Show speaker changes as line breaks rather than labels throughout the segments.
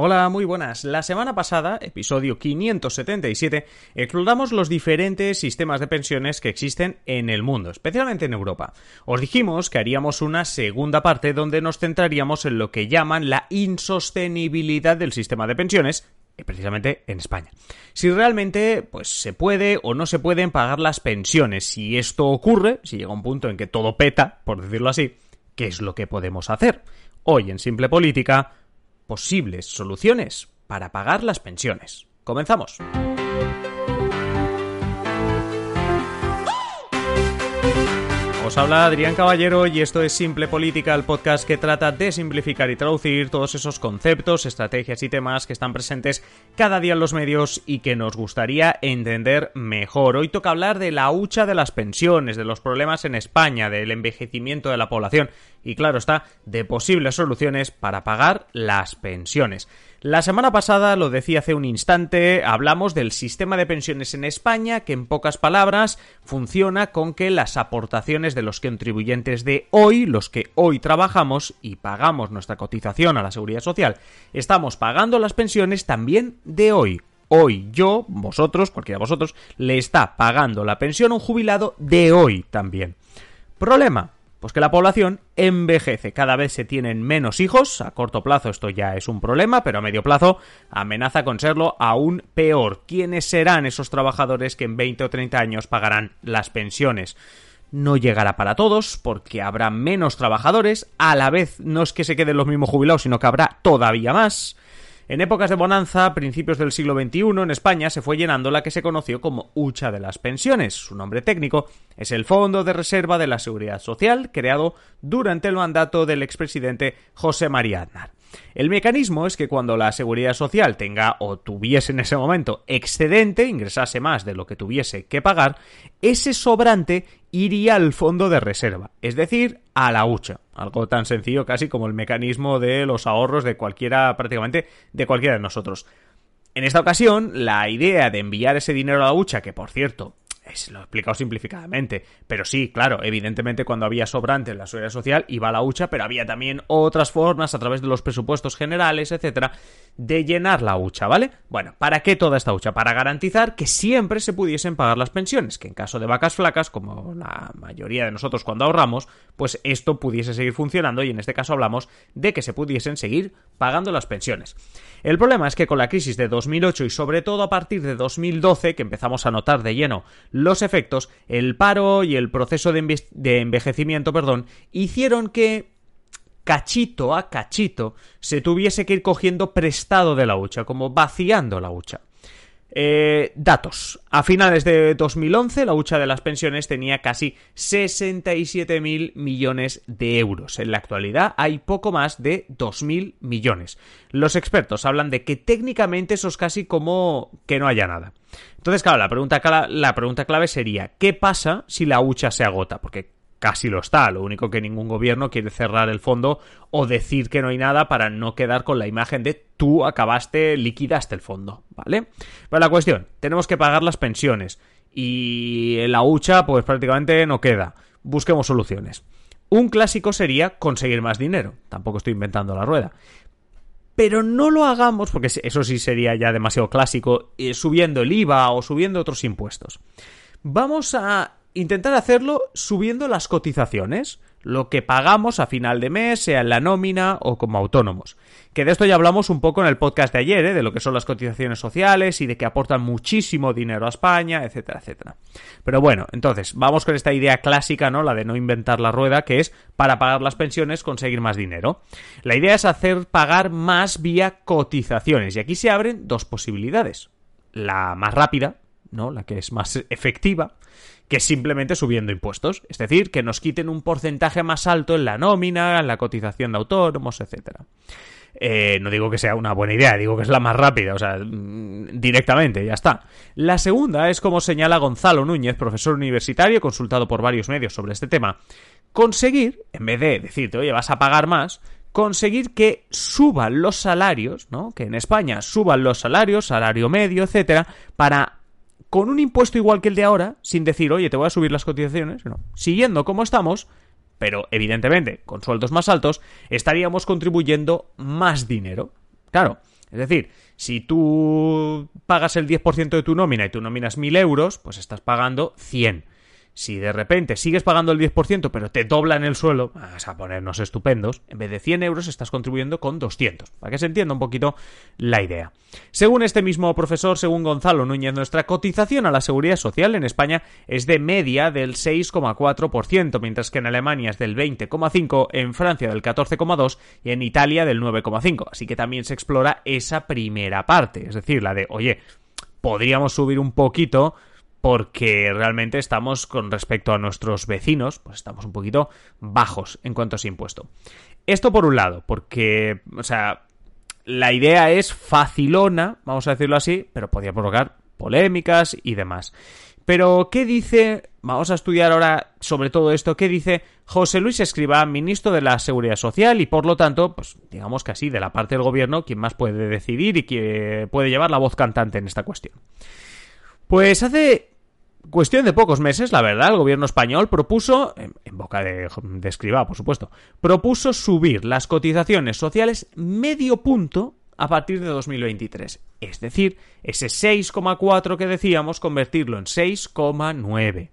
Hola, muy buenas. La semana pasada, episodio 577, exploramos los diferentes sistemas de pensiones que existen en el mundo, especialmente en Europa. Os dijimos que haríamos una segunda parte donde nos centraríamos en lo que llaman la insostenibilidad del sistema de pensiones precisamente en España. Si realmente pues se puede o no se pueden pagar las pensiones, si esto ocurre, si llega un punto en que todo peta, por decirlo así, ¿qué es lo que podemos hacer? Hoy en Simple Política posibles soluciones para pagar las pensiones. Comenzamos. Os habla Adrián Caballero y esto es Simple Política, el podcast que trata de simplificar y traducir todos esos conceptos, estrategias y temas que están presentes cada día en los medios y que nos gustaría entender mejor. Hoy toca hablar de la hucha de las pensiones, de los problemas en España, del envejecimiento de la población y claro está, de posibles soluciones para pagar las pensiones. La semana pasada, lo decía hace un instante, hablamos del sistema de pensiones en España, que en pocas palabras funciona con que las aportaciones de los contribuyentes de hoy, los que hoy trabajamos y pagamos nuestra cotización a la seguridad social, estamos pagando las pensiones también de hoy. Hoy yo, vosotros, cualquiera de vosotros, le está pagando la pensión a un jubilado de hoy también. Problema, pues que la población envejece, cada vez se tienen menos hijos, a corto plazo esto ya es un problema, pero a medio plazo amenaza con serlo aún peor. ¿Quiénes serán esos trabajadores que en 20 o 30 años pagarán las pensiones? No llegará para todos, porque habrá menos trabajadores, a la vez no es que se queden los mismos jubilados, sino que habrá todavía más. En épocas de bonanza, a principios del siglo XXI, en España se fue llenando la que se conoció como hucha de las pensiones. Su nombre técnico es el Fondo de Reserva de la Seguridad Social, creado durante el mandato del expresidente José María Aznar. El mecanismo es que cuando la seguridad social tenga o tuviese en ese momento excedente, ingresase más de lo que tuviese que pagar, ese sobrante iría al fondo de reserva, es decir, a la hucha. Algo tan sencillo casi como el mecanismo de los ahorros de cualquiera, prácticamente de cualquiera de nosotros. En esta ocasión, la idea de enviar ese dinero a la hucha, que por cierto, es, lo he explicado simplificadamente. Pero sí, claro, evidentemente cuando había sobrante en la seguridad social iba a la hucha, pero había también otras formas a través de los presupuestos generales, etcétera, de llenar la hucha, ¿vale? Bueno, ¿para qué toda esta hucha? Para garantizar que siempre se pudiesen pagar las pensiones, que en caso de vacas flacas, como la mayoría de nosotros cuando ahorramos, pues esto pudiese seguir funcionando y en este caso hablamos de que se pudiesen seguir pagando las pensiones. El problema es que con la crisis de 2008 y sobre todo a partir de 2012, que empezamos a notar de lleno los efectos, el paro y el proceso de, de envejecimiento, perdón, hicieron que cachito a cachito se tuviese que ir cogiendo prestado de la hucha, como vaciando la hucha. Eh, datos. A finales de 2011, la hucha de las pensiones tenía casi 67.000 millones de euros. En la actualidad hay poco más de 2.000 millones. Los expertos hablan de que técnicamente eso es casi como que no haya nada. Entonces, claro, la pregunta, la pregunta clave sería, ¿qué pasa si la hucha se agota? Porque casi lo está. Lo único que ningún gobierno quiere cerrar el fondo o decir que no hay nada para no quedar con la imagen de tú acabaste, liquidaste el fondo, ¿vale? Pero la cuestión, tenemos que pagar las pensiones y la hucha pues prácticamente no queda. Busquemos soluciones. Un clásico sería conseguir más dinero. Tampoco estoy inventando la rueda. Pero no lo hagamos, porque eso sí sería ya demasiado clásico, eh, subiendo el IVA o subiendo otros impuestos. Vamos a intentar hacerlo subiendo las cotizaciones, lo que pagamos a final de mes, sea en la nómina o como autónomos. Que de esto ya hablamos un poco en el podcast de ayer, ¿eh? de lo que son las cotizaciones sociales y de que aportan muchísimo dinero a España, etcétera, etcétera. Pero bueno, entonces, vamos con esta idea clásica, ¿no? La de no inventar la rueda, que es para pagar las pensiones conseguir más dinero. La idea es hacer pagar más vía cotizaciones, y aquí se abren dos posibilidades. La más rápida, ¿no? La que es más efectiva, que simplemente subiendo impuestos. Es decir, que nos quiten un porcentaje más alto en la nómina, en la cotización de autónomos, etcétera. Eh, no digo que sea una buena idea, digo que es la más rápida, o sea, mm, directamente, ya está. La segunda es como señala Gonzalo Núñez, profesor universitario, consultado por varios medios sobre este tema, conseguir, en vez de decirte, oye, vas a pagar más, conseguir que suban los salarios, ¿no? Que en España suban los salarios, salario medio, etcétera, para con un impuesto igual que el de ahora, sin decir, oye, te voy a subir las cotizaciones, no. Siguiendo como estamos, pero evidentemente con sueldos más altos, estaríamos contribuyendo más dinero. Claro, Es decir, si tú pagas el 10% de tu nómina y tu nómina es 1.000 euros, pues estás pagando 100. Si de repente sigues pagando el 10%, pero te doblan el suelo, vas a ponernos estupendos, en vez de 100 euros estás contribuyendo con 200, para que se entienda un poquito la idea. Según este mismo profesor, según Gonzalo Núñez, nuestra cotización a la seguridad social en España es de media del 6,4%, mientras que en Alemania es del 20,5%, en Francia del 14,2% y en Italia del 9,5%. Así que también se explora esa primera parte, es decir, la de, oye, podríamos subir un poquito porque realmente estamos con respecto a nuestros vecinos, pues estamos un poquito bajos en cuanto a ese impuesto. Esto por un lado, porque, o sea, la idea es facilona, vamos a decirlo así, pero podría provocar polémicas y demás. Pero, ¿qué dice? Vamos a estudiar ahora sobre todo esto. ¿Qué dice José Luis Escriba, ministro de la Seguridad Social y por lo tanto, pues digamos que así, de la parte del gobierno, quien más puede decidir y que puede llevar la voz cantante en esta cuestión? Pues hace cuestión de pocos meses, la verdad, el gobierno español propuso, en, boca de, Escribá, por supuesto, propuso subir las cotizaciones sociales medio punto a partir de 2023. Es decir, ese 6,4 que decíamos, convertirlo en 6,9.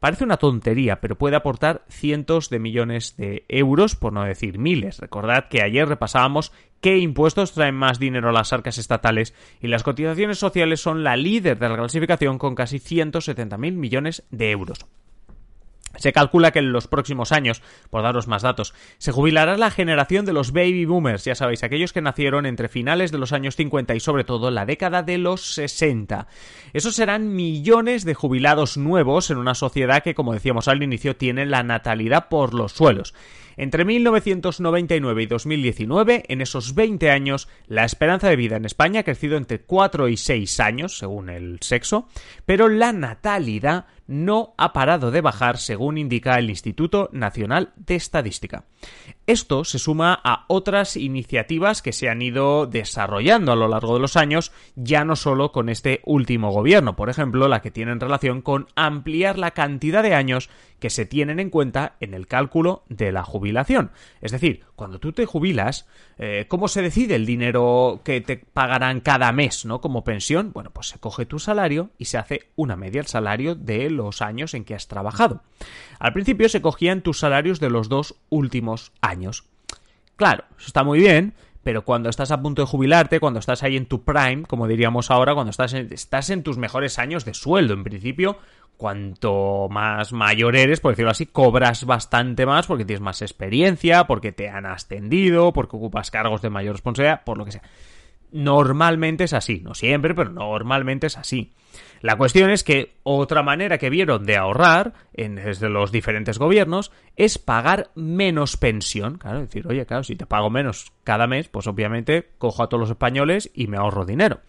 Parece una tontería, pero puede aportar cientos de millones de euros, por no decir miles. Recordad que ayer repasábamos qué impuestos traen más dinero a las arcas estatales y las cotizaciones sociales son la líder de la clasificación con casi 170.000 millones de euros. Se calcula que en los próximos años, por daros más datos, se jubilará la generación de los baby boomers, ya sabéis, aquellos que nacieron entre finales de los años 50 y sobre todo la década de los 60. Esos serán millones de jubilados nuevos en una sociedad que, como decíamos al inicio, tiene la natalidad por los suelos. Entre 1999 y 2019, en esos 20 años, la esperanza de vida en España ha crecido entre 4 y 6 años, según el sexo, pero la natalidad no ha parado de bajar, según indica el Instituto Nacional de Estadística. Esto se suma a otras iniciativas que se han ido desarrollando a lo largo de los años, ya no solo con este último gobierno, por ejemplo, la que tiene en relación con ampliar la cantidad de años que se tienen en cuenta en el cálculo de la jubilación. Es decir, cuando tú te jubilas, eh, ¿cómo se decide el dinero que te pagarán cada mes, ¿no? Como pensión, bueno, pues se coge tu salario y se hace una media el salario de los años en que has trabajado. Al principio se cogían tus salarios de los dos últimos años. Claro, eso está muy bien, pero cuando estás a punto de jubilarte, cuando estás ahí en tu prime, como diríamos ahora, cuando estás estás en tus mejores años de sueldo, en principio, cuanto más mayor eres, por decirlo así, cobras bastante más porque tienes más experiencia, porque te han ascendido, porque ocupas cargos de mayor responsabilidad, por lo que sea. Normalmente es así, no siempre, pero normalmente es así. La cuestión es que otra manera que vieron de ahorrar en, desde los diferentes gobiernos es pagar menos pensión. Claro, decir, oye, claro, si te pago menos cada mes, pues obviamente cojo a todos los españoles y me ahorro dinero.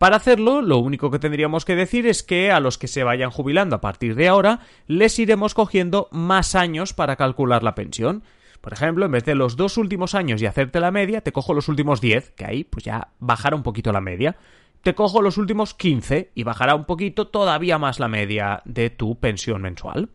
Para hacerlo, lo único que tendríamos que decir es que a los que se vayan jubilando a partir de ahora, les iremos cogiendo más años para calcular la pensión. Por ejemplo, en vez de los dos últimos años y hacerte la media, te cojo los últimos 10, que ahí pues ya bajará un poquito la media. Te cojo los últimos 15 y bajará un poquito todavía más la media de tu pensión mensual.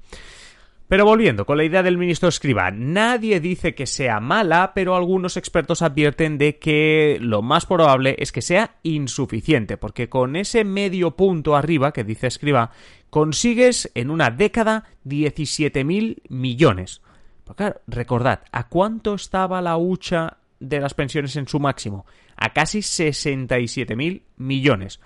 Pero volviendo con la idea del ministro Escriba, nadie dice que sea mala, pero algunos expertos advierten de que lo más probable es que sea insuficiente, porque con ese medio punto arriba que dice Escriba, consigues en una década 17.000 millones. Claro, recordad, ¿a cuánto estaba la hucha de las pensiones en su máximo? A casi 67.000 millones.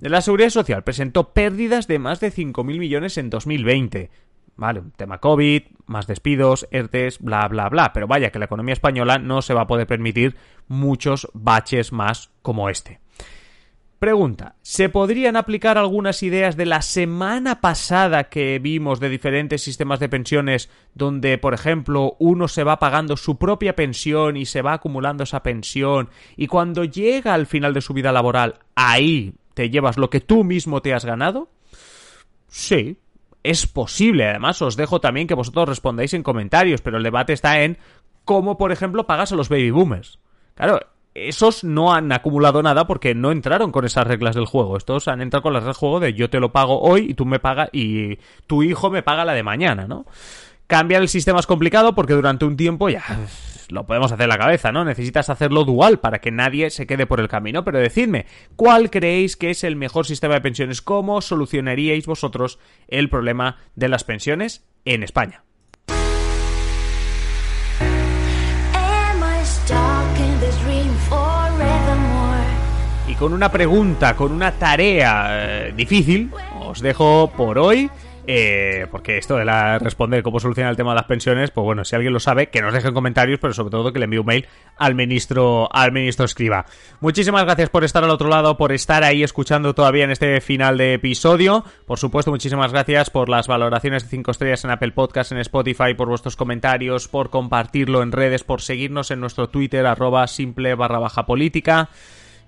La Seguridad Social presentó pérdidas de más de 5.000 millones en 2020 ¿vale? Un tema COVID, más despidos, ERTES, bla, bla, bla. Pero vaya que la economía española no se va a poder permitir muchos baches más como este. Pregunta, ¿se podrían aplicar algunas ideas de la semana pasada que vimos de diferentes sistemas de pensiones donde, por ejemplo, uno se va pagando su propia pensión y se va acumulando esa pensión y cuando llega al final de su vida laboral, ahí te llevas lo que tú mismo te has ganado? Sí, es posible. Además, os dejo también que vosotros respondáis en comentarios, pero el debate está en cómo, por ejemplo, pagas a los baby boomers. Claro, esos no han acumulado nada porque no entraron con esas reglas del juego. Estos han entrado con las reglas del juego de yo te lo pago hoy y tú me pagas y tu hijo me paga la de mañana, ¿no? Cambiar el sistema es complicado porque durante un tiempo ya lo podemos hacer en la cabeza, ¿no? Necesitas hacerlo dual para que nadie se quede por el camino. Pero decidme, ¿cuál creéis que es el mejor sistema de pensiones? ¿Cómo solucionaríais vosotros el problema de las pensiones en España? Con una pregunta, con una tarea eh, difícil, os dejo por hoy. Eh, porque esto de la responder cómo solucionar el tema de las pensiones, pues bueno, si alguien lo sabe, que nos deje en comentarios, pero sobre todo que le envíe un mail al ministro, al ministro Escriba. Muchísimas gracias por estar al otro lado, por estar ahí escuchando todavía en este final de episodio. Por supuesto, muchísimas gracias por las valoraciones de 5 estrellas en Apple Podcast, en Spotify, por vuestros comentarios, por compartirlo en redes, por seguirnos en nuestro Twitter, arroba simple barra baja política.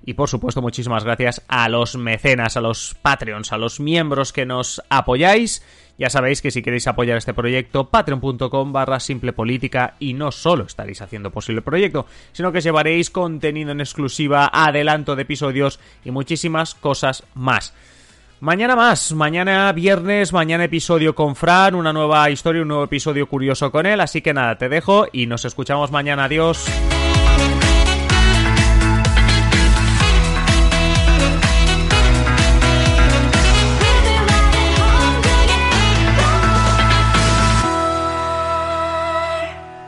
Y por supuesto, muchísimas gracias a los mecenas, a los Patreons, a los miembros que nos apoyáis. Ya sabéis que si queréis apoyar este proyecto, patreon.com barra simple política y no solo estaréis haciendo posible el proyecto, sino que llevaréis contenido en exclusiva, adelanto de episodios y muchísimas cosas más. Mañana más, mañana viernes, mañana episodio con Fran, una nueva historia, un nuevo episodio curioso con él, así que nada, te dejo y nos escuchamos mañana, adiós.